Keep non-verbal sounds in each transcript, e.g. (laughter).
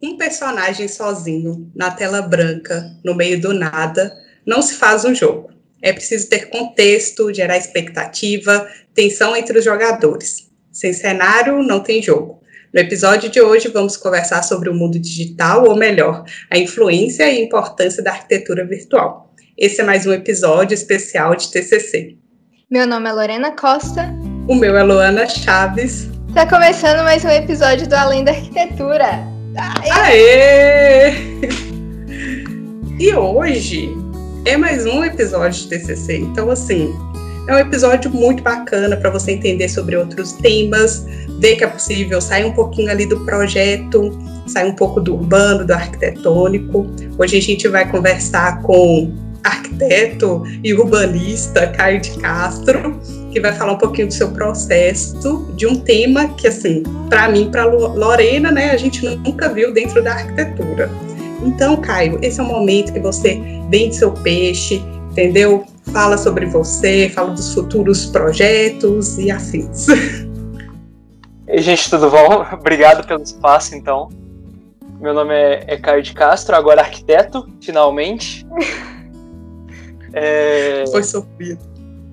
Um personagem sozinho, na tela branca, no meio do nada, não se faz um jogo. É preciso ter contexto, gerar expectativa, tensão entre os jogadores. Sem cenário, não tem jogo. No episódio de hoje, vamos conversar sobre o mundo digital, ou melhor, a influência e importância da arquitetura virtual. Esse é mais um episódio especial de TCC. Meu nome é Lorena Costa. O meu é Luana Chaves. Está começando mais um episódio do Além da Arquitetura. Aê! (laughs) E hoje é mais um episódio de TCC. Então, assim, é um episódio muito bacana para você entender sobre outros temas, ver que é possível sair um pouquinho ali do projeto, sair um pouco do urbano, do arquitetônico. Hoje a gente vai conversar com arquiteto e urbanista Caio de Castro, que vai falar um pouquinho do seu processo, de um tema que, assim, para mim, para Lorena, né, a gente nunca viu dentro da arquitetura. Então, Caio, esse é o momento que você vende seu peixe, entendeu? Fala sobre você, fala dos futuros projetos e afins. Ei, gente, tudo bom? (laughs) Obrigado pelo espaço, então. Meu nome é, é Caio de Castro, agora arquiteto, finalmente. (laughs) É... Foi sofrido.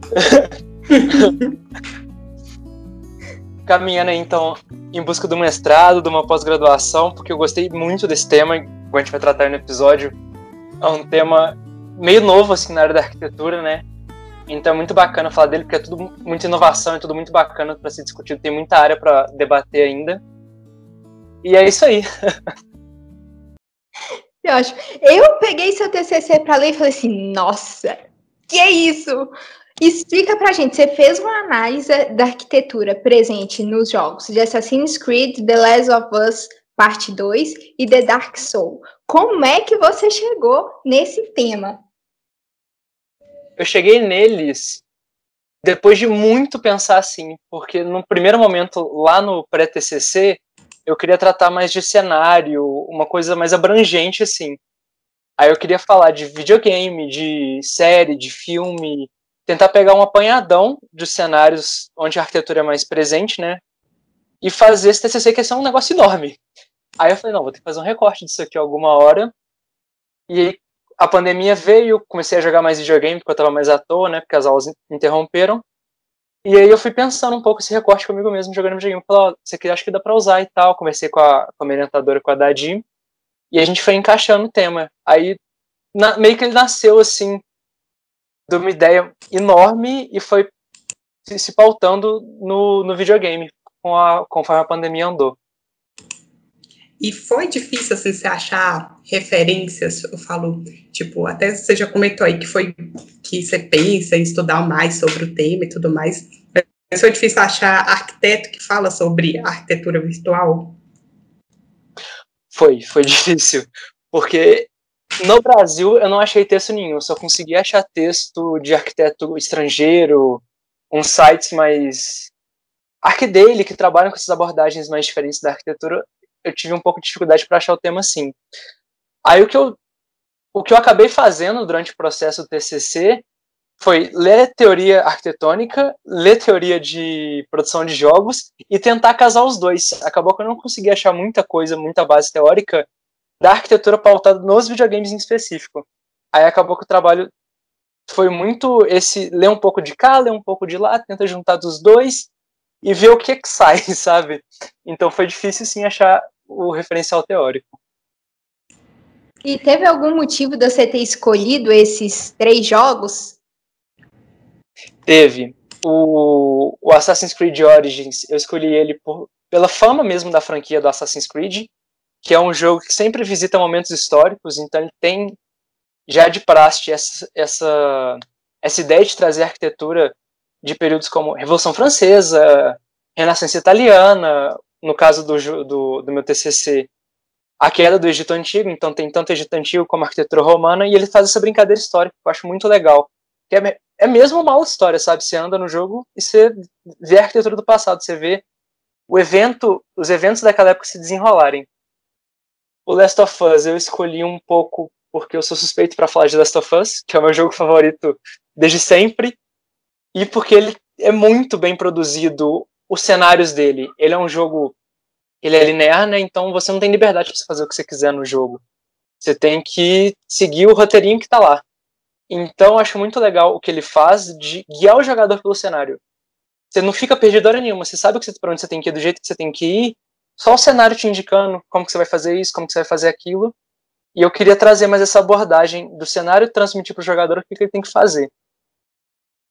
(laughs) Caminhando aí, então, em busca do mestrado, de uma pós-graduação, porque eu gostei muito desse tema, que a gente vai tratar no episódio. É um tema meio novo, assim, na área da arquitetura, né? Então é muito bacana falar dele, porque é tudo muita inovação, é tudo muito bacana para ser discutido, tem muita área para debater ainda. E é isso aí. (laughs) Eu acho. Eu peguei seu TCC para ler e falei assim: nossa, que é isso? Explica pra gente, você fez uma análise da arquitetura presente nos jogos de Assassin's Creed, The Last of Us Parte 2 e The Dark Soul. Como é que você chegou nesse tema? Eu cheguei neles depois de muito pensar assim, porque no primeiro momento, lá no pré-TCC, eu queria tratar mais de cenário, uma coisa mais abrangente assim. Aí eu queria falar de videogame, de série, de filme, tentar pegar um apanhadão dos cenários onde a arquitetura é mais presente, né? E fazer esse TCC que é um negócio enorme. Aí eu falei, não, vou ter que fazer um recorte disso aqui alguma hora. E aí a pandemia veio, comecei a jogar mais videogame porque eu tava mais à toa, né? Porque as aulas interromperam. E aí eu fui pensando um pouco esse recorte comigo mesmo, jogando videogame. Falei, ó, isso aqui acho que dá pra usar e tal. Conversei com a, com a minha orientadora, com a Dadim. E a gente foi encaixando o tema. Aí na, meio que ele nasceu assim, de uma ideia enorme e foi se, se pautando no, no videogame com a, conforme a pandemia andou. E foi difícil, assim, você achar referências, eu falo, tipo, até você já comentou aí que foi que você pensa em estudar mais sobre o tema e tudo mais, mas foi difícil achar arquiteto que fala sobre arquitetura virtual? Foi, foi (laughs) difícil, porque no Brasil, eu não achei texto nenhum, só consegui achar texto de arquiteto estrangeiro, uns sites mais. Arquidale, que trabalham com essas abordagens mais diferentes da arquitetura, eu tive um pouco de dificuldade para achar o tema assim. Aí o que eu, o que eu acabei fazendo durante o processo do TCC foi ler teoria arquitetônica, ler teoria de produção de jogos e tentar casar os dois. Acabou que eu não consegui achar muita coisa, muita base teórica da arquitetura pautada nos videogames em específico. Aí acabou que o trabalho foi muito esse ler um pouco de cá, ler um pouco de lá, tenta juntar dos dois e ver o que que (laughs) sai, sabe? Então foi difícil sim achar o referencial teórico. E teve algum motivo de você ter escolhido esses três jogos? Teve. O, o Assassin's Creed Origins, eu escolhi ele por, pela fama mesmo da franquia do Assassin's Creed, que é um jogo que sempre visita momentos históricos, então ele tem já de praxe essa, essa, essa ideia de trazer arquitetura de períodos como Revolução Francesa, Renascença Italiana, no caso do, do, do meu TCC, a queda do Egito Antigo, então tem tanto Egito Antigo como arquitetura romana, e ele faz essa brincadeira histórica, que eu acho muito legal. Que é, é mesmo uma aula história, sabe? Você anda no jogo e você vê a arquitetura do passado, você vê o evento, os eventos daquela época se desenrolarem. O Last of Us eu escolhi um pouco porque eu sou suspeito para falar de Last of Us, que é o meu jogo favorito desde sempre, e porque ele é muito bem produzido, os cenários dele. Ele é um jogo ele é linear, né? Então você não tem liberdade para fazer o que você quiser no jogo. Você tem que seguir o roteirinho que tá lá. Então acho muito legal o que ele faz de guiar o jogador pelo cenário. Você não fica perdido hora nenhuma, você sabe para onde você tem que ir, do jeito que você tem que ir, só o cenário te indicando como que você vai fazer isso, como que você vai fazer aquilo. E eu queria trazer mais essa abordagem do cenário transmitir para o jogador o que, que ele tem que fazer.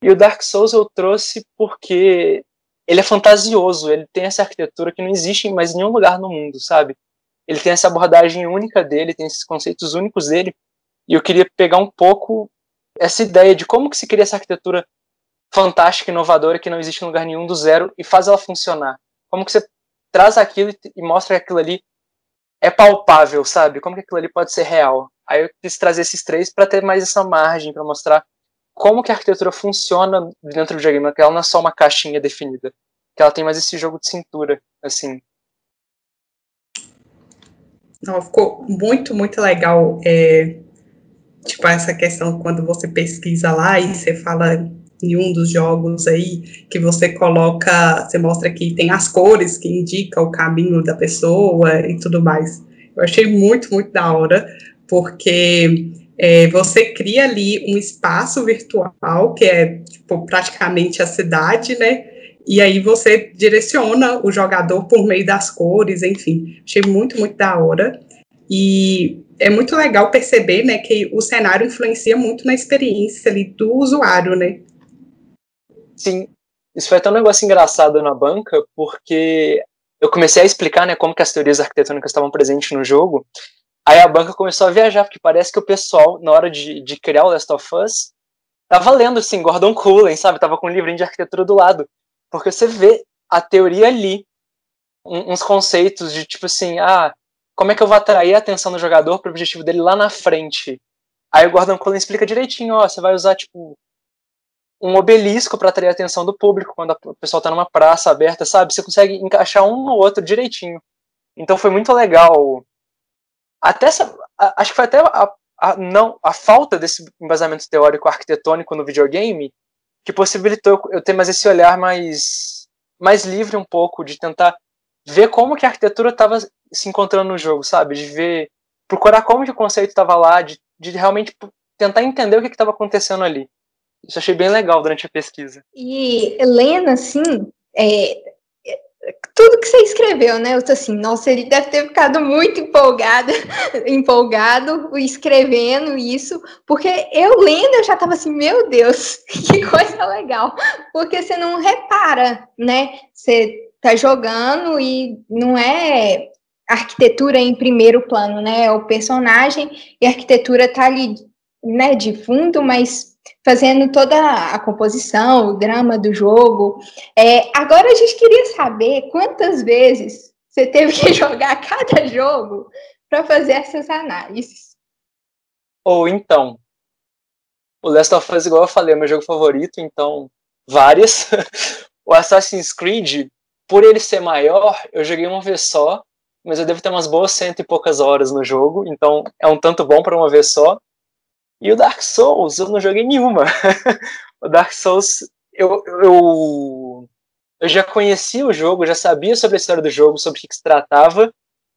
E o Dark Souls eu trouxe porque ele é fantasioso, ele tem essa arquitetura que não existe em mais nenhum lugar no mundo, sabe? Ele tem essa abordagem única dele, tem esses conceitos únicos dele, e eu queria pegar um pouco essa ideia de como que se cria essa arquitetura fantástica, inovadora, que não existe em lugar nenhum do zero, e faz ela funcionar. Como que você traz aquilo e mostra que aquilo ali é palpável, sabe? Como que aquilo ali pode ser real. Aí eu quis trazer esses três para ter mais essa margem, para mostrar como que a arquitetura funciona dentro do videogame, que ela não é só uma caixinha definida, que ela tem mais esse jogo de cintura, assim. Não, ficou muito, muito legal, é, tipo, essa questão quando você pesquisa lá e você fala em um dos jogos aí, que você coloca, você mostra que tem as cores que indicam o caminho da pessoa e tudo mais. Eu achei muito, muito da hora, porque é, você cria ali um espaço virtual, que é tipo, praticamente a cidade, né? E aí você direciona o jogador por meio das cores, enfim. Achei muito, muito da hora. E é muito legal perceber, né, que o cenário influencia muito na experiência ali do usuário, né? Sim, isso foi até um negócio engraçado na banca, porque eu comecei a explicar, né, como que as teorias arquitetônicas estavam presentes no jogo, Aí a banca começou a viajar, porque parece que o pessoal, na hora de, de criar o Last of Us, tava lendo, assim, Gordon Cullen, sabe? Tava com um livrinho de arquitetura do lado. Porque você vê a teoria ali, uns conceitos de tipo assim, ah, como é que eu vou atrair a atenção do jogador pro objetivo dele lá na frente? Aí o Gordon Cullen explica direitinho, ó, você vai usar, tipo, um obelisco para atrair a atenção do público quando o pessoal tá numa praça aberta, sabe? Você consegue encaixar um no outro direitinho. Então foi muito legal até essa, acho que foi até a, a, não, a falta desse embasamento teórico arquitetônico no videogame que possibilitou eu ter mais esse olhar mais, mais livre um pouco, de tentar ver como que a arquitetura estava se encontrando no jogo, sabe? De ver, procurar como que o conceito estava lá, de, de realmente tentar entender o que estava acontecendo ali. Isso achei bem legal durante a pesquisa. E Helena, assim, é, tudo que você escreveu, né? Eu tô assim, nossa, ele deve ter ficado muito empolgado, (laughs) empolgado escrevendo isso, porque eu lendo eu já tava assim, meu Deus, (laughs) que coisa legal, porque você não repara, né? Você tá jogando e não é arquitetura em primeiro plano, né? É o personagem e a arquitetura tá ali, né, de fundo, mas fazendo toda a composição, o drama do jogo. É, agora a gente queria saber quantas vezes você teve que (laughs) jogar cada jogo para fazer essas análises. Ou então, o Last of Us, igual eu falei, é meu jogo favorito, então várias. (laughs) o Assassin's Creed, por ele ser maior, eu joguei uma vez só, mas eu devo ter umas boas cento e poucas horas no jogo, então é um tanto bom para uma vez só. E o Dark Souls, eu não joguei nenhuma. (laughs) o Dark Souls, eu, eu, eu já conhecia o jogo, já sabia sobre a história do jogo, sobre o que, se tratava,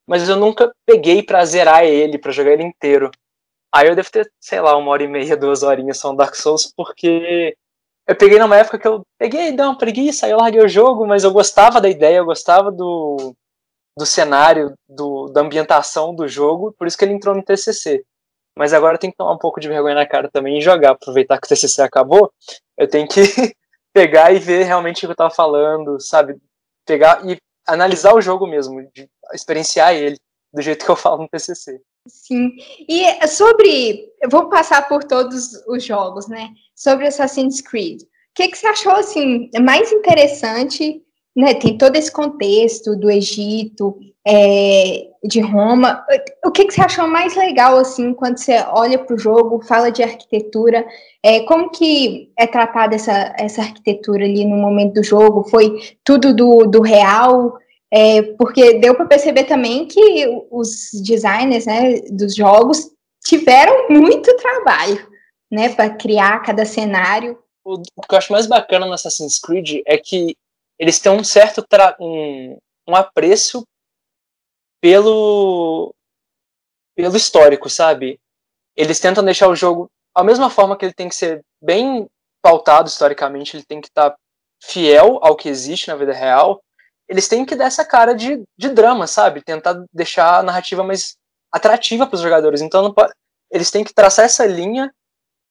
mas eu nunca peguei pra zerar ele, pra jogar ele inteiro. Aí eu devo ter, sei lá, uma hora e meia, duas horinhas só no Dark Souls, porque eu peguei numa época que eu peguei, dei uma preguiça, aí eu larguei o jogo, mas eu gostava da ideia, eu gostava do, do cenário, do, da ambientação do jogo, por isso que ele entrou no TCC mas agora tenho que tomar um pouco de vergonha na cara também e jogar, aproveitar que o TCC acabou, eu tenho que (laughs) pegar e ver realmente o que eu tava falando, sabe? Pegar e analisar o jogo mesmo, de experienciar ele do jeito que eu falo no TCC. Sim. E sobre, eu vou passar por todos os jogos, né? Sobre Assassin's Creed. O que, que você achou assim mais interessante né, tem todo esse contexto do Egito, é, de Roma. O que, que você achou mais legal, assim, quando você olha para o jogo, fala de arquitetura? É, como que é tratada essa, essa arquitetura ali no momento do jogo? Foi tudo do, do real? É, porque deu para perceber também que os designers né, dos jogos tiveram muito trabalho né, para criar cada cenário. O, o que eu acho mais bacana no Assassin's Creed é que eles têm um certo um, um apreço pelo pelo histórico, sabe? Eles tentam deixar o jogo a mesma forma que ele tem que ser bem pautado historicamente, ele tem que estar tá fiel ao que existe na vida real. Eles têm que dar essa cara de, de drama, sabe? Tentar deixar a narrativa mais atrativa para os jogadores. Então pode, eles têm que traçar essa linha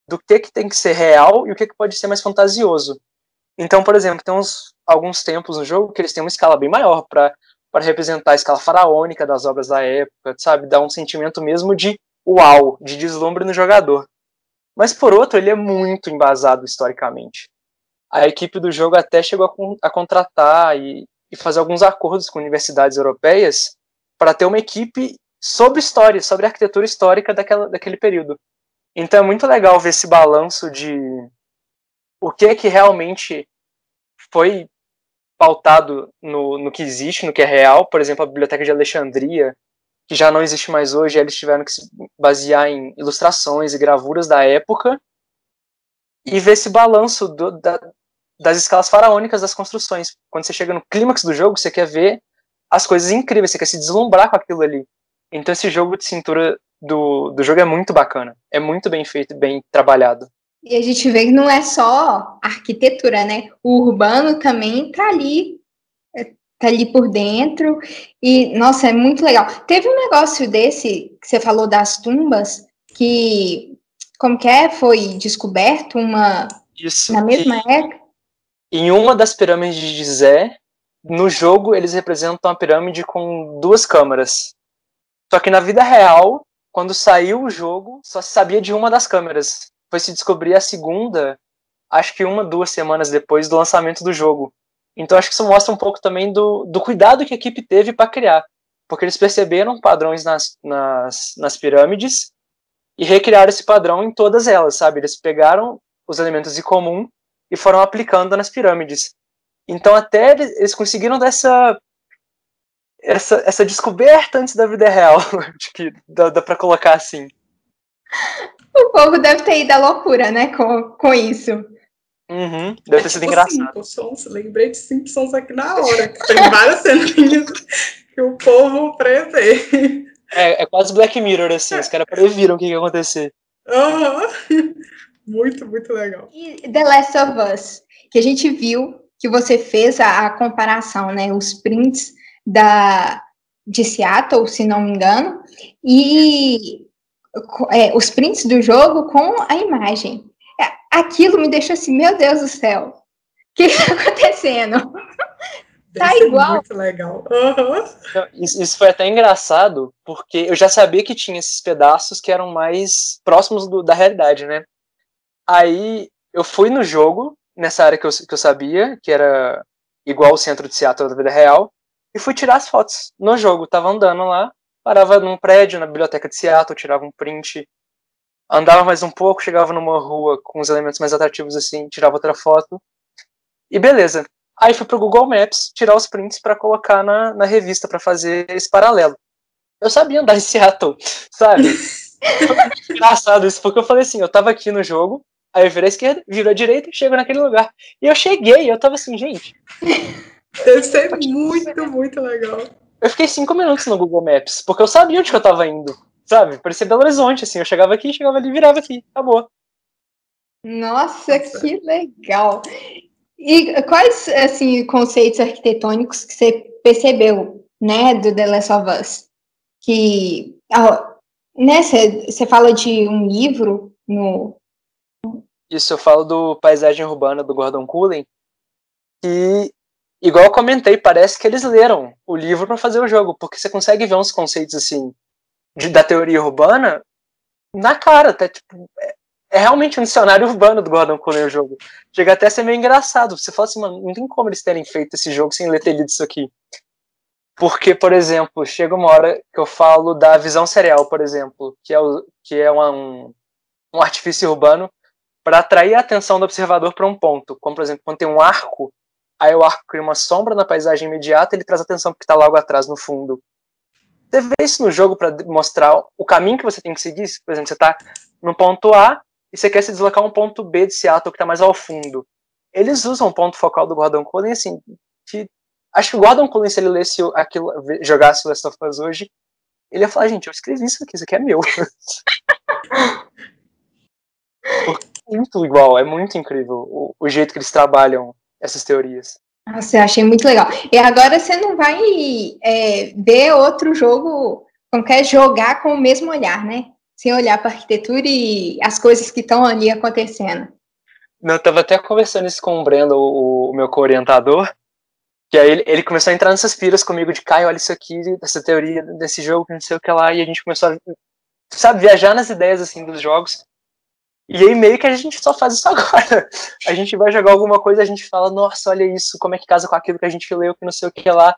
do que, que tem que ser real e o que, que pode ser mais fantasioso. Então, por exemplo, tem uns, alguns tempos no jogo que eles têm uma escala bem maior para representar a escala faraônica das obras da época, sabe? Dar um sentimento mesmo de uau, de deslumbre no jogador. Mas por outro, ele é muito embasado historicamente. A equipe do jogo até chegou a, a contratar e, e fazer alguns acordos com universidades europeias para ter uma equipe sobre história, sobre arquitetura histórica daquela, daquele período. Então é muito legal ver esse balanço de o que é que realmente foi pautado no, no que existe, no que é real. Por exemplo, a Biblioteca de Alexandria, que já não existe mais hoje, eles tiveram que se basear em ilustrações e gravuras da época e ver esse balanço do, da, das escalas faraônicas das construções. Quando você chega no clímax do jogo, você quer ver as coisas incríveis, você quer se deslumbrar com aquilo ali. Então esse jogo de cintura do, do jogo é muito bacana. É muito bem feito, bem trabalhado. E a gente vê que não é só arquitetura, né? O urbano também tá ali, é, tá ali por dentro. E, nossa, é muito legal. Teve um negócio desse, que você falou das tumbas, que, como que é? Foi descoberto uma... Isso. Na mesma e, época? Em uma das pirâmides de Gizé, no jogo eles representam a pirâmide com duas câmaras. Só que na vida real, quando saiu o jogo, só se sabia de uma das câmeras. Foi se descobrir a segunda, acho que uma, duas semanas depois do lançamento do jogo. Então acho que isso mostra um pouco também do, do cuidado que a equipe teve para criar. Porque eles perceberam padrões nas, nas, nas pirâmides e recriaram esse padrão em todas elas, sabe? Eles pegaram os elementos em comum e foram aplicando nas pirâmides. Então até eles conseguiram dessa essa, essa descoberta antes da vida real, (laughs) de que dá, dá para colocar assim. O povo deve ter ido à loucura, né, com, com isso. Uhum, deve ter é sido tipo engraçado. Simpsons, lembrei de Simpsons aqui na hora, que tem várias ceninhas que o povo prevê. É, é quase Black Mirror, assim, os caras previram o que ia acontecer. Uhum. Muito, muito legal. E The Last of Us, que a gente viu que você fez a, a comparação, né, os prints da, de Seattle, se não me engano, e é, os prints do jogo com a imagem. É, aquilo me deixou assim, meu Deus do céu, o que está acontecendo? (laughs) tá igual. Muito legal. Uhum. Isso, isso, foi até engraçado, porque eu já sabia que tinha esses pedaços que eram mais próximos do, da realidade, né? Aí eu fui no jogo, nessa área que eu, que eu sabia, que era igual o centro de Seattle da vida real, e fui tirar as fotos no jogo. Tava andando lá, parava num prédio na biblioteca de Seattle, tirava um print, andava mais um pouco, chegava numa rua com os elementos mais atrativos assim, tirava outra foto. E beleza. Aí fui pro Google Maps tirar os prints para colocar na, na revista para fazer esse paralelo. Eu sabia andar em Seattle, sabe? (laughs) engraçado isso, porque eu falei assim, eu tava aqui no jogo, aí eu virei à esquerda, viro à direita e chego naquele lugar. E eu cheguei, eu tava assim, gente, (laughs) Deve ser muito, muito legal. Eu fiquei cinco minutos no Google Maps, porque eu sabia onde que eu tava indo, sabe? Parecia Belo Horizonte, assim. Eu chegava aqui, chegava ali, virava aqui, acabou. Nossa, que legal! E quais, assim, conceitos arquitetônicos que você percebeu, né, do The Last of Us? Que, né, você fala de um livro no... Isso, eu falo do Paisagem Urbana, do Gordon Cullen, e igual eu comentei, parece que eles leram o livro para fazer o jogo, porque você consegue ver uns conceitos assim de, da teoria urbana na cara, até tipo, é, é, realmente um dicionário urbano do Gordon Cullen o jogo. Chega até a ser meio engraçado. Você fala assim, mano, não tem como eles terem feito esse jogo sem ler ter lido isso aqui. Porque, por exemplo, chega uma hora que eu falo da visão serial, por exemplo, que é, o, que é uma, um, um artifício urbano para atrair a atenção do observador para um ponto. Como, por exemplo, quando tem um arco aí o arco cria uma sombra na paisagem imediata, ele traz atenção porque está logo atrás no fundo. Você vê isso no jogo para mostrar o caminho que você tem que seguir. Por exemplo, você está no ponto A e você quer se deslocar um ponto B de Seattle que está mais ao fundo. Eles usam o ponto focal do Gordon Cullen assim, que Acho que o Gordon Cullen, se ele lesse aquilo, jogasse Last of Us hoje, ele ia falar, gente, eu escrevi isso aqui, isso aqui é meu. (laughs) é muito igual, é muito incrível o, o jeito que eles trabalham essas teorias. Nossa, eu achei muito legal. E agora você não vai é, ver outro jogo, não quer jogar com o mesmo olhar, né? Sem olhar para a arquitetura e as coisas que estão ali acontecendo. Não, eu tava até conversando isso com o Brendo, o, o meu co-orientador, que aí ele, ele, começou a entrar nessas piras comigo de Caio, olha isso aqui, essa teoria desse jogo, não sei o que lá, e a gente começou a, sabe, viajar nas ideias, assim, dos jogos. E aí meio que a gente só faz isso (laughs) agora. A gente vai jogar alguma coisa, a gente fala, nossa, olha isso, como é que casa com aquilo que a gente leu, que não sei o que lá.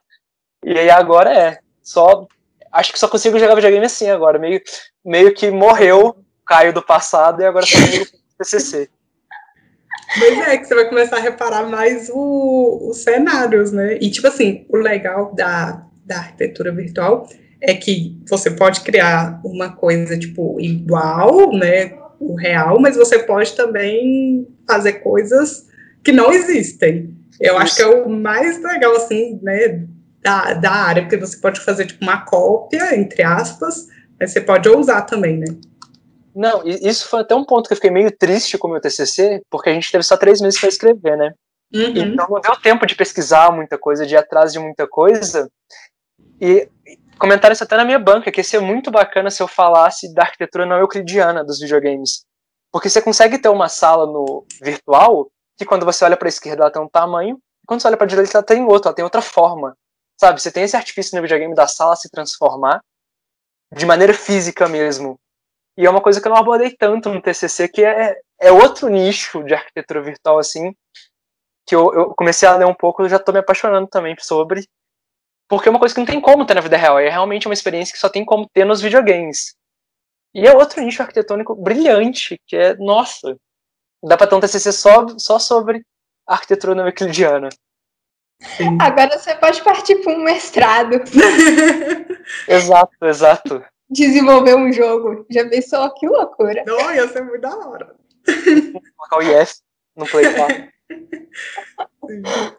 E aí agora é, só, acho que só consigo jogar videogame assim agora, meio, meio que morreu Caio do passado e agora só tem o TCC. (laughs) Pois é, que você vai começar a reparar mais o, os cenários, né? E, tipo assim, o legal da, da arquitetura virtual é que você pode criar uma coisa, tipo, igual, né? O real, mas você pode também fazer coisas que não existem. Eu Isso. acho que é o mais legal, assim, né? Da, da área, porque você pode fazer, tipo, uma cópia, entre aspas, mas você pode ousar também, né? Não, isso foi até um ponto que eu fiquei meio triste com o meu TCC, porque a gente teve só três meses para escrever, né? Uhum. Então não deu tempo de pesquisar muita coisa, de ir atrás de muita coisa. E comentaram isso até na minha banca, que ia ser muito bacana se eu falasse da arquitetura não euclidiana dos videogames. Porque você consegue ter uma sala no virtual que quando você olha para a esquerda ela tem um tamanho, e quando você olha para a direita ela tem outro, ela tem outra forma. Sabe, você tem esse artifício no videogame da sala se transformar de maneira física mesmo. E é uma coisa que eu não abordei tanto no TCC, que é, é outro nicho de arquitetura virtual, assim, que eu, eu comecei a ler um pouco e já estou me apaixonando também sobre. Porque é uma coisa que não tem como ter na vida real, é realmente uma experiência que só tem como ter nos videogames. E é outro nicho arquitetônico brilhante, que é, nossa, dá para ter um TCC só, só sobre arquitetura não euclidiana. Agora você pode partir para um mestrado. (laughs) exato, exato desenvolver um jogo. Já pensou? Que loucura. Não, ia ser muito da hora. Colocar o yes no Play 4. (laughs)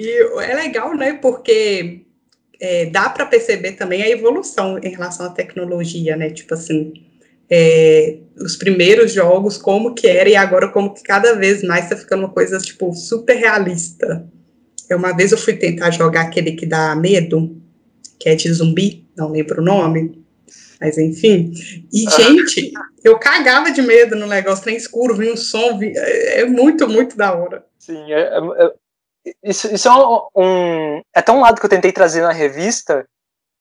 E é legal, né? Porque é, dá para perceber também a evolução em relação à tecnologia, né? Tipo assim, é, os primeiros jogos, como que era, e agora como que cada vez mais está ficando uma coisa, tipo, super realista. Uma vez eu fui tentar jogar aquele que dá medo, que é de zumbi, não lembro o nome. Mas enfim. E, gente, eu cagava de medo no negócio, trem escuro, vinha um som, é, é muito, muito da hora. Sim, é, é, é isso, isso é um, um. É até um lado que eu tentei trazer na revista,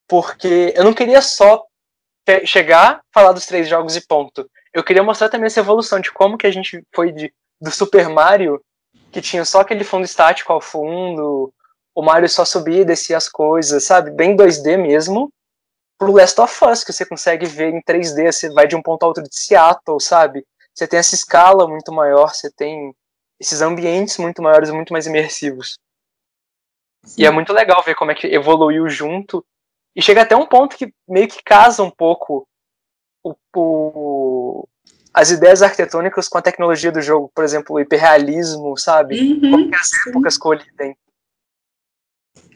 porque eu não queria só chegar, falar dos três jogos e ponto. Eu queria mostrar também essa evolução de como que a gente foi de, do Super Mario, que tinha só aquele fundo estático ao fundo, o Mario só subia e descia as coisas, sabe? Bem 2D mesmo, pro Last of Us, que você consegue ver em 3D, você vai de um ponto a outro de Seattle, sabe? Você tem essa escala muito maior, você tem esses ambientes muito maiores, muito mais imersivos. Sim. E é muito legal ver como é que evoluiu junto. E chega até um ponto que meio que casa um pouco o, o, as ideias arquitetônicas com a tecnologia do jogo. Por exemplo, o hiperrealismo, sabe? Uhum, como que as épocas colidem.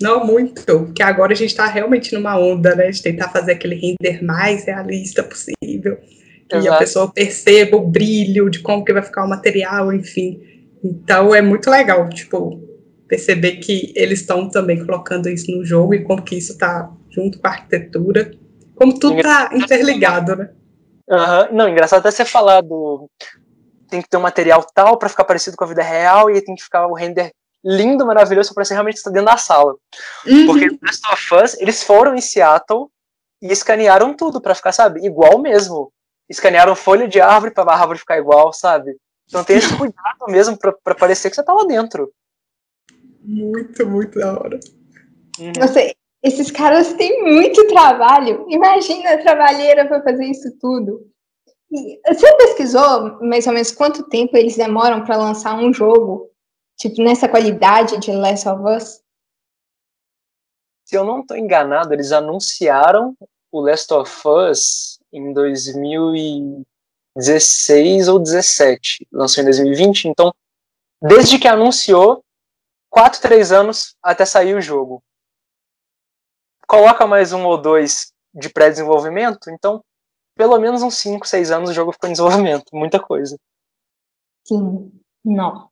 Não, muito. Porque agora a gente está realmente numa onda, né? De tentar fazer aquele render mais realista possível. Que Exato. a pessoa perceba o brilho de como que vai ficar o material, enfim. Então é muito legal, tipo, perceber que eles estão também colocando isso no jogo e como que isso está junto com a arquitetura. Como tudo está interligado, né? Uhum. Não, engraçado até você falar do. Tem que ter um material tal para ficar parecido com a vida real e tem que ficar o render lindo, maravilhoso, para você realmente estar dentro da sala. Uhum. Porque no Last of Us, eles foram em Seattle e escanearam tudo para ficar, sabe, igual mesmo. Escanearam folha de árvore para a árvore ficar igual, sabe? Então tem esse cuidado mesmo para parecer que você tá lá dentro. Muito, muito da hora. Uhum. Você, esses caras têm muito trabalho. Imagina a trabalheira para fazer isso tudo. você pesquisou mais ou menos quanto tempo eles demoram para lançar um jogo Tipo, nessa qualidade de Last of Us? Se eu não estou enganado, eles anunciaram o Last of Us em 2016 ou 17. Lançou em 2020, então, desde que anunciou, 4, 3 anos até sair o jogo. Coloca mais um ou dois de pré-desenvolvimento, então pelo menos uns 5, 6 anos o jogo ficou em desenvolvimento, muita coisa. Sim, não.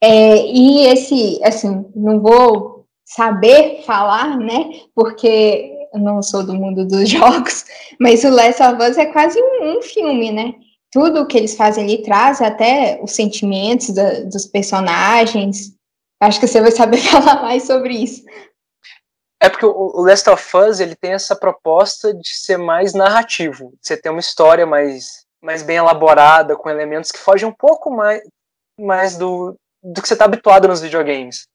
É, e esse, assim, não vou saber falar, né? Porque eu não sou do mundo dos (laughs) jogos, mas o Last of Us é quase um, um filme, né? Tudo que eles fazem ali traz até os sentimentos da, dos personagens. Acho que você vai saber (laughs) falar mais sobre isso. É porque o Last of Us ele tem essa proposta de ser mais narrativo, você ter uma história mais, mais bem elaborada, com elementos que fogem um pouco mais, mais do, do que você está habituado nos videogames.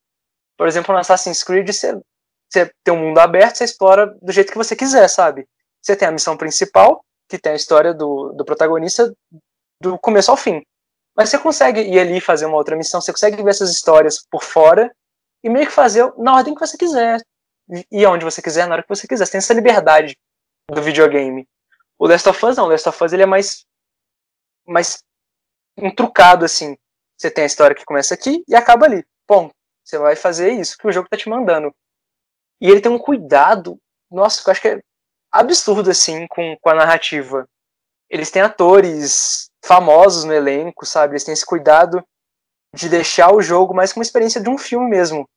Por exemplo, no Assassin's Creed, você, você tem um mundo aberto, você explora do jeito que você quiser, sabe? Você tem a missão principal, que tem a história do, do protagonista do começo ao fim. Mas você consegue ir ali fazer uma outra missão, você consegue ver essas histórias por fora e meio que fazer na ordem que você quiser ir aonde você quiser, na hora que você quiser. Você tem essa liberdade do videogame. O Last of Us não, o Last of Us ele é mais, mais trucado assim. Você tem a história que começa aqui e acaba ali. Bom, você vai fazer isso que o jogo tá te mandando. E ele tem um cuidado, nossa, eu acho que é absurdo assim com, com a narrativa. Eles têm atores famosos no elenco, sabe? Eles têm esse cuidado de deixar o jogo mais como uma experiência de um filme mesmo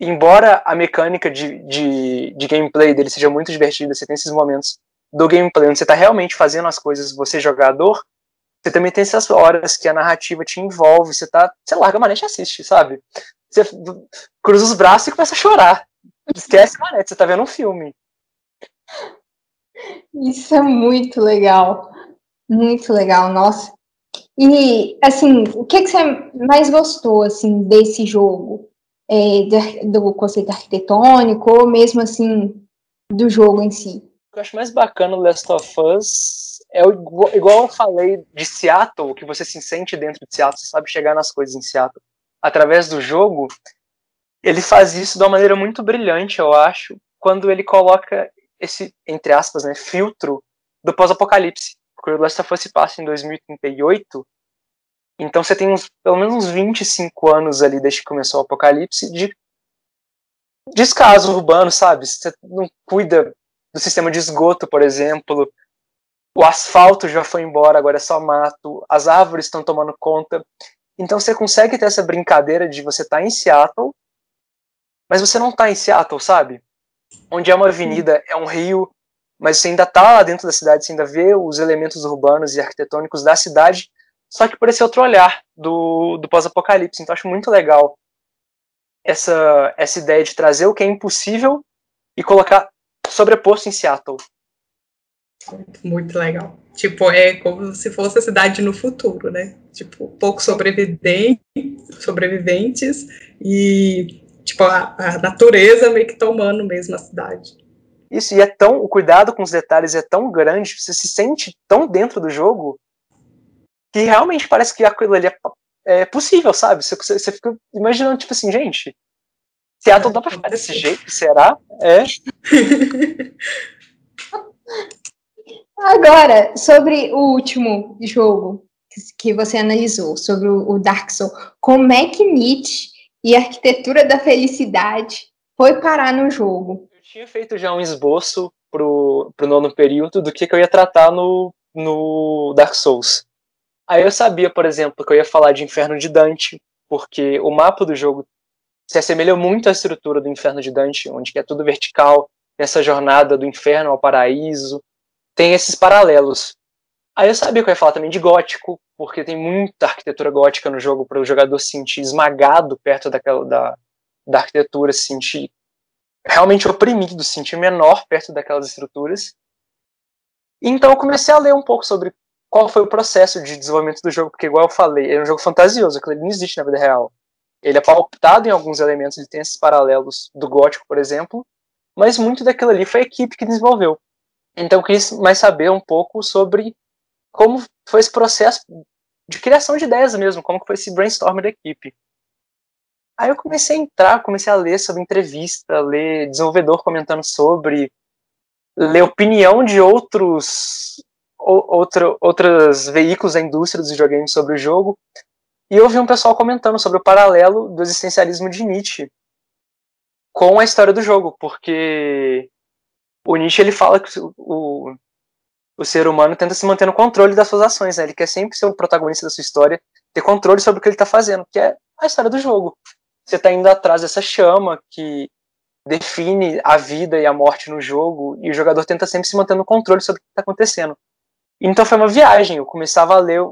embora a mecânica de, de, de, gameplay dele seja muito divertida, você tem esses momentos do gameplay onde você está realmente fazendo as coisas, você jogador, você também tem essas horas que a narrativa te envolve, você tá, você larga a manete e assiste, sabe? Você cruza os braços e começa a chorar. Esquece manete, você tá vendo um filme. Isso é muito legal. Muito legal, nossa. E, assim, o que, que você mais gostou, assim, desse jogo? é, do conceito arquitetônico, ou mesmo assim do jogo em si. O que eu acho mais bacana do Last of Us é o, igual eu falei de Seattle, que você se sente dentro de Seattle, você sabe chegar nas coisas em Seattle. Através do jogo, ele faz isso de uma maneira muito brilhante, eu acho, quando ele coloca esse, entre aspas, né, filtro do pós-apocalipse. Porque o Last of Us se passa em 2038, então você tem uns, pelo menos uns 25 anos ali desde que começou o apocalipse de descaso urbano, sabe? Você não cuida do sistema de esgoto, por exemplo. O asfalto já foi embora, agora é só mato. As árvores estão tomando conta. Então você consegue ter essa brincadeira de você estar tá em Seattle, mas você não está em Seattle, sabe? Onde é uma avenida, é um rio, mas você ainda está lá dentro da cidade, você ainda vê os elementos urbanos e arquitetônicos da cidade, só que por esse outro olhar do, do pós-apocalipse. Então acho muito legal essa, essa ideia de trazer o que é impossível e colocar sobreposto em Seattle. Muito legal. Tipo, é como se fosse a cidade no futuro, né? Tipo, pouco sobreviventes, sobreviventes e, tipo, a, a natureza meio que tomando mesmo a cidade. Isso, e é tão. O cuidado com os detalhes é tão grande, você se sente tão dentro do jogo que realmente parece que aquilo ali é, é possível, sabe? Você, você fica imaginando, tipo assim, gente, Seattle dá pra ficar desse (laughs) jeito? Será? É. Agora, sobre o último jogo que você analisou, sobre o Dark Souls, como é que Nietzsche e arquitetura da felicidade foi parar no jogo? Eu tinha feito já um esboço pro, pro nono período do que, que eu ia tratar no, no Dark Souls. Aí eu sabia, por exemplo, que eu ia falar de Inferno de Dante, porque o mapa do jogo se assemelha muito à estrutura do Inferno de Dante, onde é tudo vertical, nessa jornada do inferno ao paraíso, tem esses paralelos. Aí eu sabia que eu ia falar também de gótico, porque tem muita arquitetura gótica no jogo para o jogador se sentir esmagado perto daquela da, da arquitetura, se sentir realmente oprimido, se sentir menor perto daquelas estruturas. Então eu comecei a ler um pouco sobre qual foi o processo de desenvolvimento do jogo, porque igual eu falei, é um jogo fantasioso, aquilo não existe na vida real. Ele é pautado em alguns elementos, ele tem esses paralelos do gótico, por exemplo, mas muito daquilo ali foi a equipe que desenvolveu. Então eu quis mais saber um pouco sobre como foi esse processo de criação de ideias mesmo, como foi esse brainstorm da equipe. Aí eu comecei a entrar, comecei a ler sobre entrevista, ler desenvolvedor comentando sobre, ler opinião de outros outro, outros veículos da indústria dos videogames sobre o jogo. E eu vi um pessoal comentando sobre o paralelo do existencialismo de Nietzsche com a história do jogo, porque o Nietzsche ele fala que o, o ser humano tenta se manter no controle das suas ações, né? ele quer sempre ser o protagonista da sua história, ter controle sobre o que ele está fazendo, que é a história do jogo. Você está indo atrás dessa chama que define a vida e a morte no jogo, e o jogador tenta sempre se manter no controle sobre o que está acontecendo. Então foi uma viagem, eu começava a ler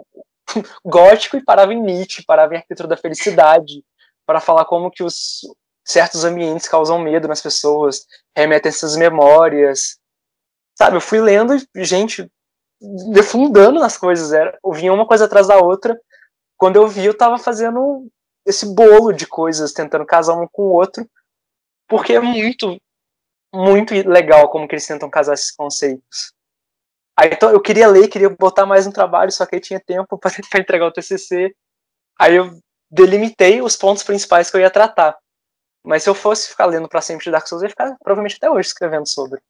(laughs) gótico e parava em Nietzsche, parava em arquitetura da felicidade, para falar como que os certos ambientes causam medo nas pessoas, remetem essas memórias. Sabe, eu fui lendo gente defundando nas coisas, era, eu vinha uma coisa atrás da outra. Quando eu vi, eu tava fazendo esse bolo de coisas, tentando casar um com o outro, porque é muito, muito legal como que eles tentam casar esses conceitos. Aí então, eu queria ler, queria botar mais no trabalho, só que aí tinha tempo (laughs) para entregar o TCC. Aí eu delimitei os pontos principais que eu ia tratar. Mas se eu fosse ficar lendo para sempre de Dark Souls, eu ia ficar provavelmente até hoje escrevendo sobre.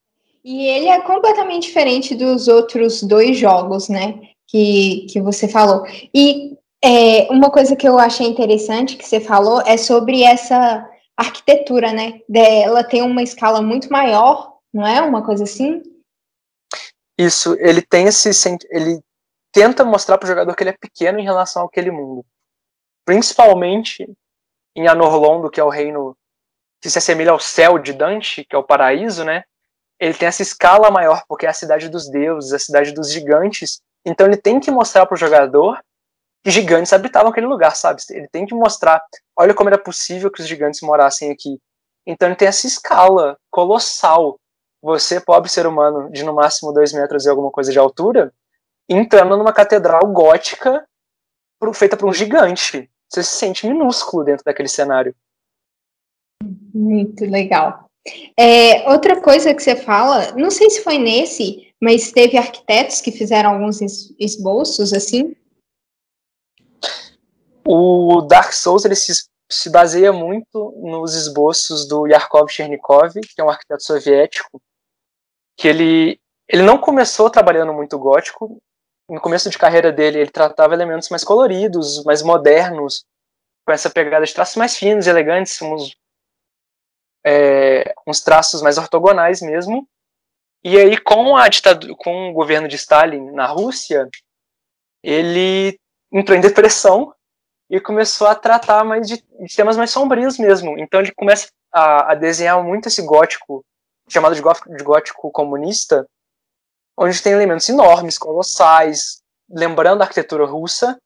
E ele é completamente diferente dos outros dois jogos, né? Que, que você falou. E é, uma coisa que eu achei interessante que você falou é sobre essa arquitetura, né? Ela tem uma escala muito maior, não é? Uma coisa assim? Isso, ele tem esse. Ele tenta mostrar para o jogador que ele é pequeno em relação àquele mundo. Principalmente em Anorlondo, que é o reino que se assemelha ao céu de Dante, que é o paraíso, né? Ele tem essa escala maior, porque é a cidade dos deuses, a cidade dos gigantes. Então ele tem que mostrar para o jogador que gigantes habitavam aquele lugar, sabe? Ele tem que mostrar, olha como era possível que os gigantes morassem aqui. Então ele tem essa escala colossal. Você, pobre ser humano, de no máximo dois metros e alguma coisa de altura, entrando numa catedral gótica feita por um gigante. Você se sente minúsculo dentro daquele cenário. Muito legal. É, outra coisa que você fala, não sei se foi nesse, mas teve arquitetos que fizeram alguns esboços assim, o Dark Souls ele se, se baseia muito nos esboços do Yakov Chernikov, que é um arquiteto soviético, que ele, ele não começou trabalhando muito gótico. No começo de carreira dele, ele tratava elementos mais coloridos, mais modernos, com essa pegada de traços mais finos, elegantes, uns, é, uns traços mais ortogonais mesmo. E aí, com a ditadura, com o governo de Stalin na Rússia, ele entrou em depressão e começou a tratar mais de, de temas mais sombrios mesmo. Então ele começa a, a, desenhar muito esse gótico, chamado de gótico, de gótico comunista, onde tem elementos enormes, colossais, lembrando a arquitetura russa,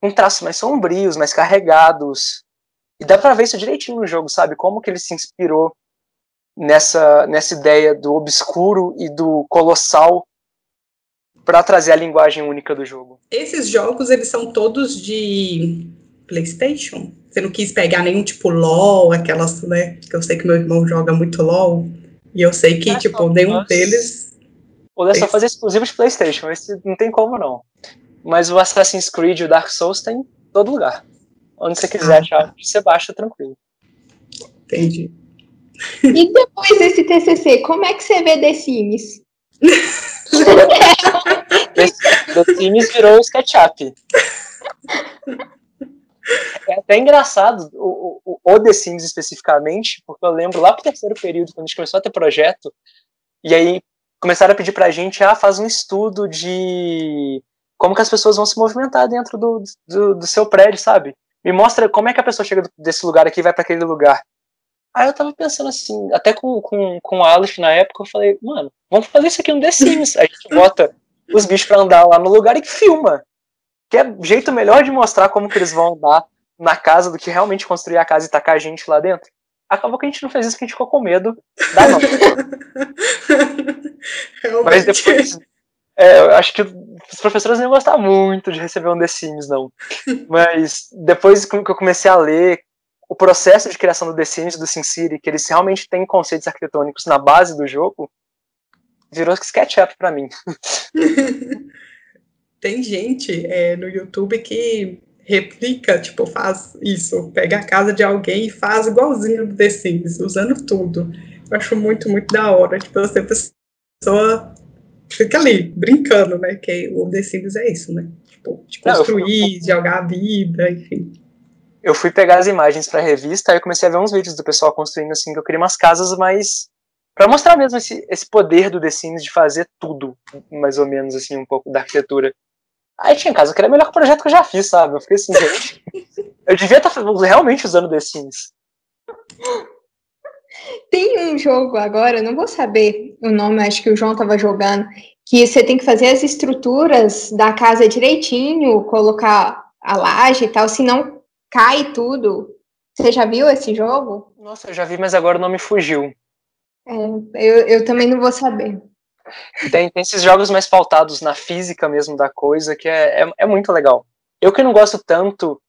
com traços mais sombrios, mais carregados. E dá pra ver isso direitinho no jogo, sabe? Como que ele se inspirou nessa, nessa ideia do obscuro e do colossal para trazer a linguagem única do jogo. Esses jogos, eles são todos de PlayStation? Você não quis pegar nenhum tipo LOL, aquelas, né? Que eu sei que meu irmão joga muito LOL. E eu sei que, é tipo, nenhum deles. Ou é só fazer exclusivo de PlayStation, esse não tem como não. Mas o Assassin's Creed e o Dark Souls tem em todo lugar. Onde você quiser ah, achar, você baixa tranquilo. Entendi. E depois desse TCC, como é que você vê The Sims? (laughs) The Sims virou o SketchUp. É até engraçado o, o, o The Sims especificamente, porque eu lembro lá pro terceiro período, quando a gente começou a ter projeto, e aí começaram a pedir pra gente, ah, faz um estudo de como que as pessoas vão se movimentar dentro do, do, do seu prédio, sabe? Me mostra como é que a pessoa chega desse lugar aqui e vai para aquele lugar. Aí eu tava pensando assim, até com, com, com o Alice na época, eu falei, mano, vamos fazer isso aqui no The Sims. A gente bota os bichos pra andar lá no lugar e filma. Que é jeito melhor de mostrar como que eles vão andar na casa do que realmente construir a casa e tacar a gente lá dentro. Acabou que a gente não fez isso, que a gente ficou com medo da (laughs) não. Mas depois. É, eu acho que os professores não iam gostar muito de receber um The Sims, não. (laughs) Mas depois que eu comecei a ler o processo de criação do The Sims do SimCity, que eles realmente têm conceitos arquitetônicos na base do jogo, virou SketchUp para mim. (laughs) Tem gente é, no YouTube que replica, tipo, faz isso, pega a casa de alguém e faz igualzinho do The Sims, usando tudo. Eu acho muito, muito da hora. Tipo, você pessoa fica ali, brincando, né? Que o The Sims é isso, né? Tipo, de construir, de jogar a vida, enfim. Eu fui pegar as imagens pra revista, aí eu comecei a ver uns vídeos do pessoal construindo assim, que eu queria umas casas mais. Pra mostrar mesmo esse, esse poder do The Sims de fazer tudo, mais ou menos, assim, um pouco da arquitetura. Aí tinha casa que era melhor o projeto que eu já fiz, sabe? Eu fiquei assim, gente. (laughs) eu devia estar tá realmente usando The Sims. Tem um jogo agora, não vou saber o nome, acho que o João estava jogando, que você tem que fazer as estruturas da casa direitinho, colocar a laje e tal, senão cai tudo. Você já viu esse jogo? Nossa, eu já vi, mas agora não me fugiu. É, eu, eu também não vou saber. Tem, tem esses jogos mais pautados na física mesmo da coisa, que é, é, é muito legal. Eu que não gosto tanto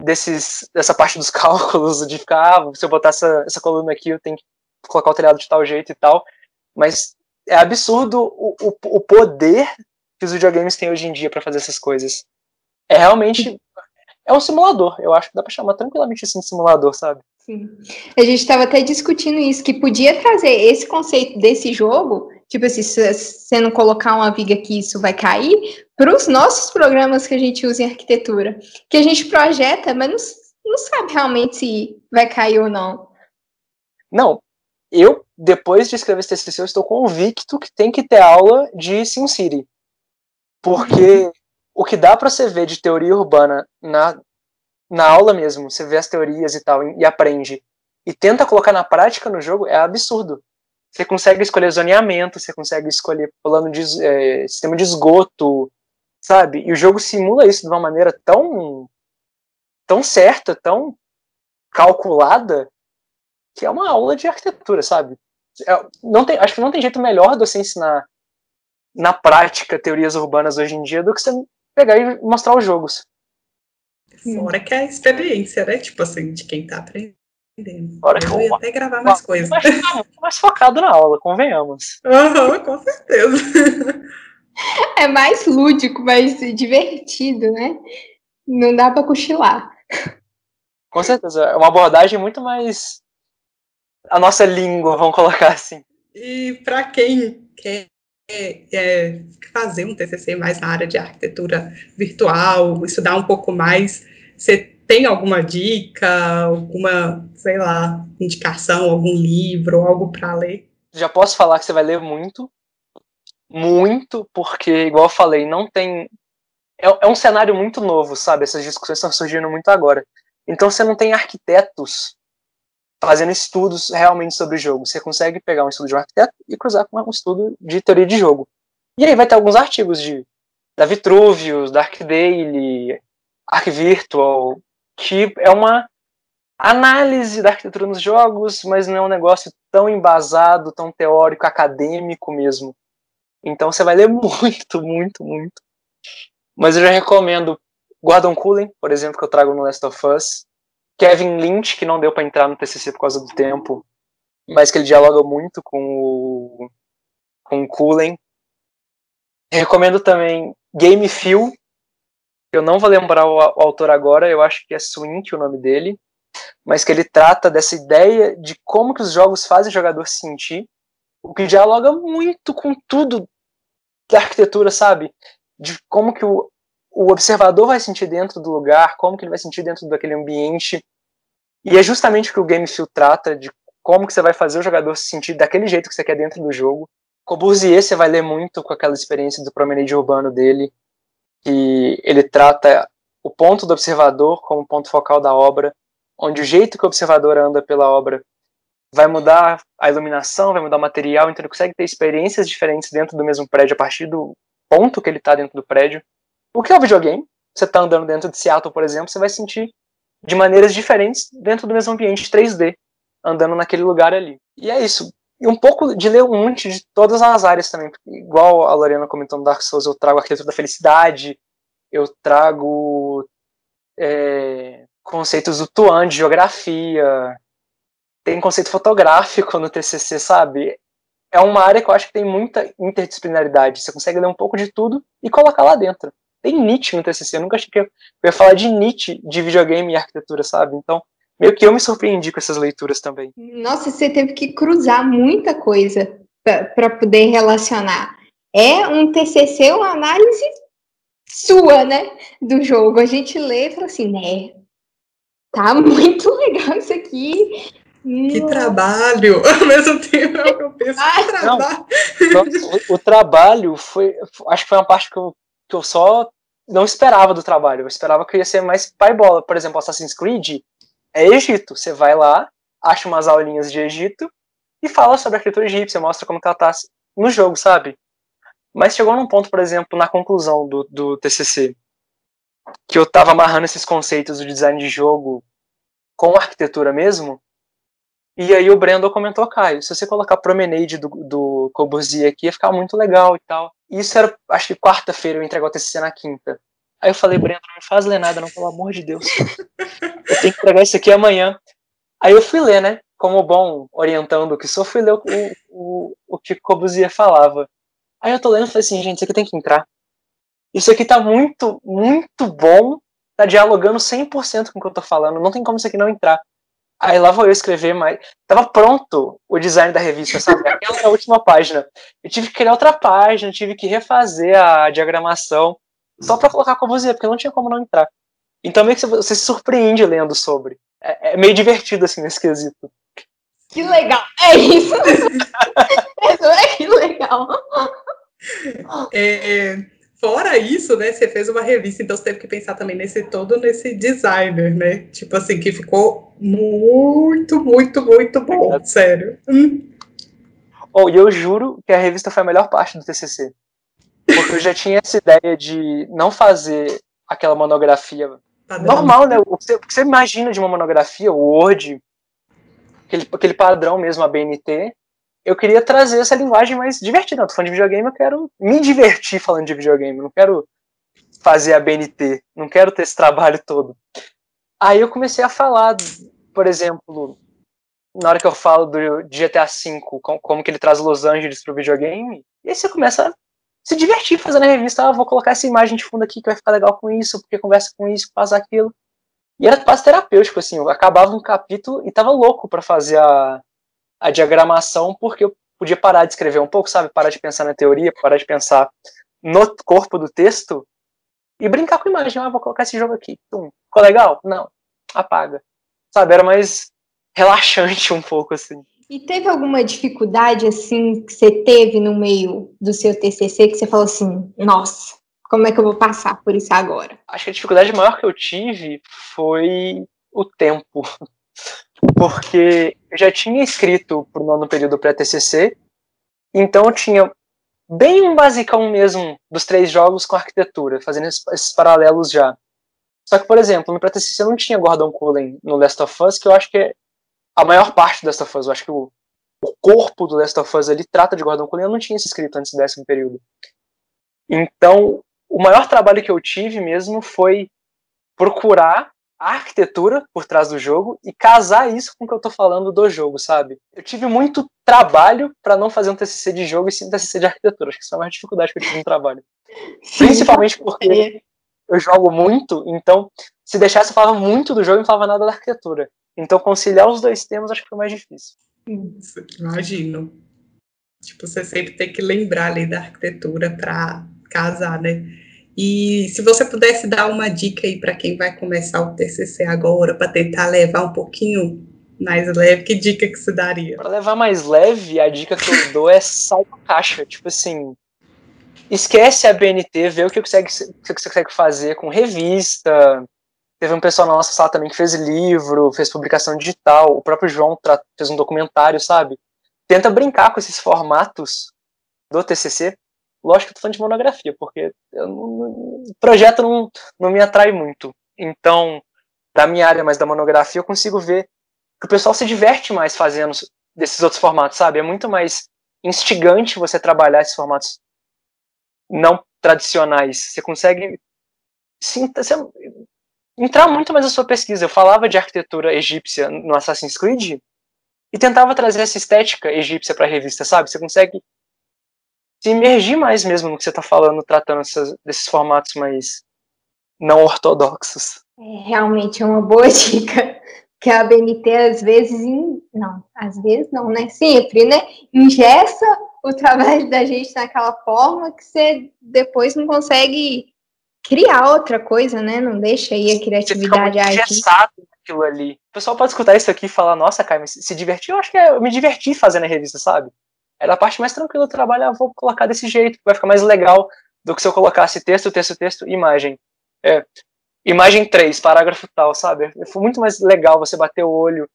desses, dessa parte dos (laughs) cálculos, de ficar, ah, se eu botar essa, essa coluna aqui, eu tenho que colocar o telhado de tal jeito e tal. Mas é absurdo o, o, o poder que os videogames têm hoje em dia para fazer essas coisas. É realmente. É um simulador. Eu acho que dá pra chamar tranquilamente assim de simulador, sabe? Sim. A gente estava até discutindo isso, que podia trazer esse conceito desse jogo tipo assim, se você não colocar uma viga aqui, isso vai cair, para os nossos programas que a gente usa em arquitetura, que a gente projeta, mas não, não sabe realmente se vai cair ou não. Não, eu, depois de escrever esse TCC, eu estou convicto que tem que ter aula de SimCity. Porque (laughs) o que dá para você ver de teoria urbana na, na aula mesmo, você vê as teorias e tal, e aprende, e tenta colocar na prática no jogo, é absurdo. Você consegue escolher zoneamento, você consegue escolher plano de é, sistema de esgoto, sabe? E o jogo simula isso de uma maneira tão tão certa, tão calculada, que é uma aula de arquitetura, sabe? É, não tem, acho que não tem jeito melhor de você ensinar na prática teorias urbanas hoje em dia do que você pegar e mostrar os jogos. Fora que é a experiência, né? Tipo assim, de quem tá aprendendo entendendo. eu ia até gravar mais coisas. Mas mais focado na aula, convenhamos. Uhum, com certeza. É mais lúdico, mais divertido, né? Não dá para cochilar. Com certeza, é uma abordagem muito mais a nossa língua, vamos colocar assim. E para quem quer é, fazer um TCC mais na área de arquitetura virtual, estudar um pouco mais, você tem alguma dica, alguma, sei lá, indicação, algum livro, algo para ler? Já posso falar que você vai ler muito, muito, porque, igual eu falei, não tem. É, é um cenário muito novo, sabe? Essas discussões estão surgindo muito agora. Então você não tem arquitetos fazendo estudos realmente sobre o jogo. Você consegue pegar um estudo de um arquiteto e cruzar com um estudo de teoria de jogo. E aí vai ter alguns artigos de da Vitruvius, Dark Daily, Arc Virtual, que é uma análise da arquitetura nos jogos, mas não é um negócio tão embasado, tão teórico, acadêmico mesmo. Então você vai ler (laughs) muito, muito, muito. Mas eu já recomendo Gordon Cullen, por exemplo, que eu trago no Last of Us. Kevin Lynch, que não deu para entrar no TCC por causa do tempo, mas que ele dialoga muito com o, com o Cullen. Recomendo também Game Feel, eu não vou lembrar o, o autor agora, eu acho que é Swink o nome dele, mas que ele trata dessa ideia de como que os jogos fazem o jogador se sentir, o que dialoga muito com tudo da arquitetura, sabe? De como que o, o observador vai sentir dentro do lugar, como que ele vai sentir dentro daquele ambiente. E é justamente o que o Game Feel trata, de como que você vai fazer o jogador se sentir daquele jeito que você quer dentro do jogo. Corbusier você vai ler muito com aquela experiência do promenade urbano dele que ele trata o ponto do observador como ponto focal da obra, onde o jeito que o observador anda pela obra vai mudar a iluminação, vai mudar o material, então ele consegue ter experiências diferentes dentro do mesmo prédio a partir do ponto que ele está dentro do prédio. O que é o videogame? Você está andando dentro de Seattle, por exemplo, você vai sentir de maneiras diferentes dentro do mesmo ambiente 3D, andando naquele lugar ali. E é isso e um pouco de ler um monte de todas as áreas também. Igual a Lorena comentou no Dark Souls, eu trago a arquitetura da felicidade, eu trago é, conceitos do Tuan, de geografia, tem conceito fotográfico no TCC, sabe? É uma área que eu acho que tem muita interdisciplinaridade. Você consegue ler um pouco de tudo e colocar lá dentro. Tem Nietzsche no TCC, eu nunca achei que eu ia falar de Nietzsche, de videogame e arquitetura, sabe? Então, meio que eu me surpreendi com essas leituras também. Nossa, você teve que cruzar muita coisa para poder relacionar. é um TCC, uma análise sua, né, do jogo. A gente lê e fala assim, né, tá (laughs) muito legal isso aqui. Que trabalho! (laughs) Ao mesmo tempo eu penso, que trabalho. Não, o, o, trabalho foi. Acho que foi uma parte que eu, que eu só não esperava do trabalho. Eu esperava que ia ser mais pai bola. Por exemplo, Assassin's Creed é Egito. Você vai lá, acha umas aulinhas de Egito e fala sobre a arquitetura egípcia, mostra como que ela tá no jogo, sabe? Mas chegou num ponto, por exemplo, na conclusão do, do TCC, que eu tava amarrando esses conceitos do design de jogo com arquitetura mesmo, e aí o Brendo comentou, Caio, se você colocar Promenade do, do Corbusier aqui, ia ficar muito legal e tal. Isso era, acho que quarta-feira eu entreguei o TCC na quinta. Aí eu falei, Brendo, não me faz ler nada, não, pelo amor de Deus. Eu tenho que entregar isso aqui amanhã. Aí eu fui ler, né? Como bom orientando que sou, fui ler o, o, o que Corbusier falava. Aí eu tô lendo e falei assim, gente, isso aqui tem que entrar. Isso aqui tá muito, muito bom, tá dialogando 100% com o que eu tô falando, não tem como isso aqui não entrar. Aí lá vou eu escrever mais. Tava pronto o design da revista, sabe? Aquela é a última página. Eu tive que criar outra página, tive que refazer a diagramação, só para colocar como você, porque não tinha como não entrar. Então meio que você se surpreende lendo sobre. É, é meio divertido, assim, nesse quesito. Que legal! É isso! (laughs) é que legal! É, fora isso, né, você fez uma revista, então você teve que pensar também nesse todo nesse designer, né? Tipo assim, que ficou muito, muito, muito bom, é. sério. Hum. Oh, e eu juro que a revista foi a melhor parte do TCC. Porque eu já tinha essa ideia de não fazer aquela monografia padrão. normal, né? O que, você, o que você imagina de uma monografia, o Word, aquele, aquele padrão mesmo, a BNT, eu queria trazer essa linguagem mais divertida. Eu tô falando de videogame, eu quero me divertir falando de videogame. Eu não quero fazer a BNT, não quero ter esse trabalho todo. Aí eu comecei a falar, por exemplo, na hora que eu falo do GTA V, como que ele traz Los Angeles pro videogame, e aí você começa a se divertir fazendo a revista. Ah, vou colocar essa imagem de fundo aqui que vai ficar legal com isso, porque conversa com isso, faz aquilo. E era quase terapêutico, assim. Eu acabava um capítulo e tava louco para fazer a, a diagramação, porque eu podia parar de escrever um pouco, sabe? Parar de pensar na teoria, parar de pensar no corpo do texto e brincar com a imagem. Ah, vou colocar esse jogo aqui. Tum. Ficou legal? Não. Apaga. Sabe? Era mais relaxante (laughs) um pouco, assim. E teve alguma dificuldade, assim, que você teve no meio do seu TCC que você falou assim, nossa, como é que eu vou passar por isso agora? Acho que a dificuldade maior que eu tive foi o tempo (laughs) porque eu já tinha escrito o nono período pré-TCC, então eu tinha bem um basicão mesmo dos três jogos com arquitetura, fazendo esses, paralelos já. Só que, por exemplo, no pré-TCC não tinha Gordon Cullen no Last of Us, que eu acho que é a maior parte do Last of Us. Eu acho que o, o corpo do Last of Us ali trata de Gordon Cullen, eu não tinha isso escrito antes do décimo período. Então, o maior trabalho que eu tive mesmo foi procurar a arquitetura por trás do jogo e casar isso com o que eu tô falando do jogo, sabe? Eu tive muito trabalho para não fazer um TCC de jogo e sim um TCC de arquitetura. Acho que isso é a maior dificuldade que eu tive no trabalho. (laughs) Principalmente porque eu jogo muito, então se deixasse eu falava muito do jogo e não falava nada da arquitetura. Então conciliar os dois temas acho que foi mais difícil. Imagino. Tipo, você sempre tem que lembrar ali da arquitetura para casar, né? E se você pudesse dar uma dica aí para quem vai começar o TCC agora, para tentar levar um pouquinho mais leve, que dica que você daria? Para levar mais leve, a dica que eu dou é sal a caixa. Tipo assim, esquece a BNT, vê o que você consegue, que você consegue fazer com revista. Teve um pessoal na nossa sala também que fez livro, fez publicação digital. O próprio João fez um documentário, sabe? Tenta brincar com esses formatos do TCC Lógico que eu tô falando de monografia, porque o projeto não, não me atrai muito. Então, da minha área, mas da monografia, eu consigo ver que o pessoal se diverte mais fazendo desses outros formatos, sabe? É muito mais instigante você trabalhar esses formatos não tradicionais. Você consegue sim, entrar muito mais na sua pesquisa. Eu falava de arquitetura egípcia no Assassin's Creed e tentava trazer essa estética egípcia para a revista, sabe? Você consegue se imergir mais mesmo no que você está falando, tratando essas, desses formatos mais não ortodoxos. É, realmente é uma boa (laughs) dica. Que a BNT às vezes, não, às vezes não, né? Sempre, né? Ingessa o trabalho da gente naquela forma que você depois não consegue criar outra coisa, né? Não deixa aí a criatividade agir. aquilo ali. O pessoal pode escutar isso aqui e falar, nossa, Caio, se divertir, eu acho que é, eu me diverti fazendo a revista, sabe? Era a parte mais tranquila do trabalho, eu vou colocar desse jeito, vai ficar mais legal do que se eu colocasse texto, texto, texto, imagem. É, imagem 3, parágrafo tal, sabe? Foi muito mais legal você bater o olho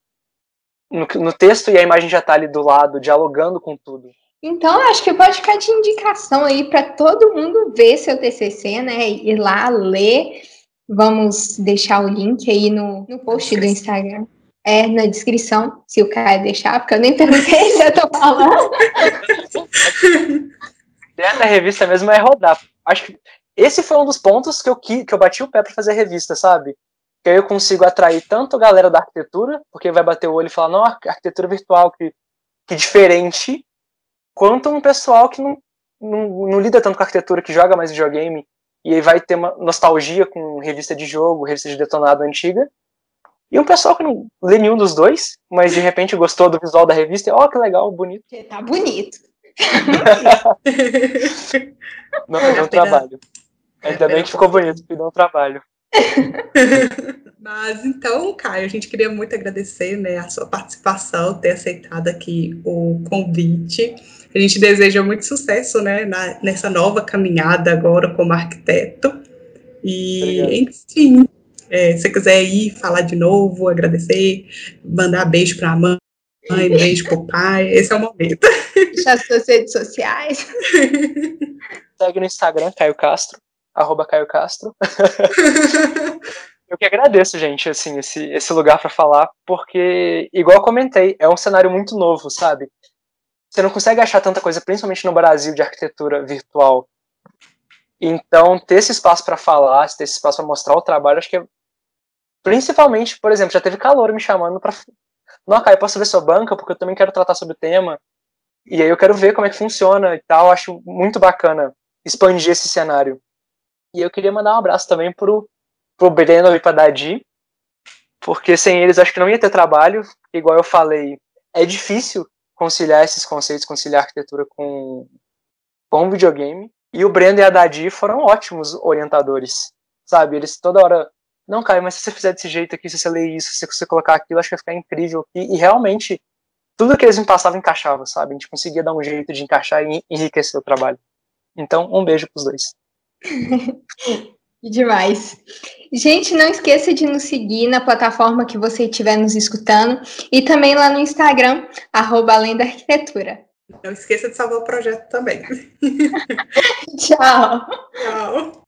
no, no texto e a imagem já tá ali do lado, dialogando com tudo. Então, acho que pode ficar de indicação aí para todo mundo ver seu TCC, né? Ir lá ler. Vamos deixar o link aí no, no post do Instagram. É, na descrição, se o cara deixar, porque eu nem perguntei se eu tô falando. (laughs) Dentro da revista mesmo é rodar. Acho que esse foi um dos pontos que eu, que eu bati o pé para fazer a revista, sabe? Que aí eu consigo atrair tanto a galera da arquitetura, porque vai bater o olho e falar, não, arquitetura virtual, que, que diferente, quanto um pessoal que não, não, não lida tanto com arquitetura, que joga mais videogame, e aí vai ter uma nostalgia com revista de jogo, revista de detonado antiga, e um pessoal que não lê nenhum dos dois, mas de repente gostou do visual da revista, e ó, oh, que legal, bonito. Tá bonito. (laughs) não, deu um trabalho. Ainda bem que ficou bonito, que deu um trabalho. (laughs) Mas então, Caio, a gente queria muito agradecer né, a sua participação, ter aceitado aqui o convite. A gente deseja muito sucesso né, na, nessa nova caminhada agora como arquiteto. E, Obrigado. enfim, é, se você quiser ir falar de novo, agradecer, mandar beijo para a mãe, beijo para o pai, esse é o momento. As suas redes sociais. Segue no Instagram, Caio Castro, arroba Caio Castro. eu que agradeço, gente, assim, esse, esse lugar para falar, porque, igual eu comentei, é um cenário muito novo, sabe? Você não consegue achar tanta coisa, principalmente no Brasil, de arquitetura virtual. Então, ter esse espaço para falar, ter esse espaço para mostrar o trabalho, acho que é. Principalmente, por exemplo, já teve calor me chamando para. (laughs) Não, Caio, posso ver sua banca? Porque eu também quero tratar sobre o tema. E aí eu quero ver como é que funciona e tal. Acho muito bacana expandir esse cenário. E eu queria mandar um abraço também pro, pro Breno e pra Dadi, porque sem eles acho que não ia ter trabalho. Igual eu falei, é difícil conciliar esses conceitos, conciliar arquitetura com, com videogame. E o Brenda e a Dadi foram ótimos orientadores, sabe? Eles toda hora, não, Caio, mas se você fizer desse jeito aqui, se você ler isso, se você colocar aquilo, acho que vai ficar incrível. E, e realmente, tudo que eles me passavam encaixava, sabe? A gente conseguia dar um jeito de encaixar e enriquecer o trabalho. Então, um beijo pros dois. (laughs) Demais. Gente, não esqueça de nos seguir na plataforma que você estiver nos escutando e também lá no Instagram, arroba Além da Arquitetura. Não esqueça de salvar o projeto também. (laughs) (laughs) Tchau.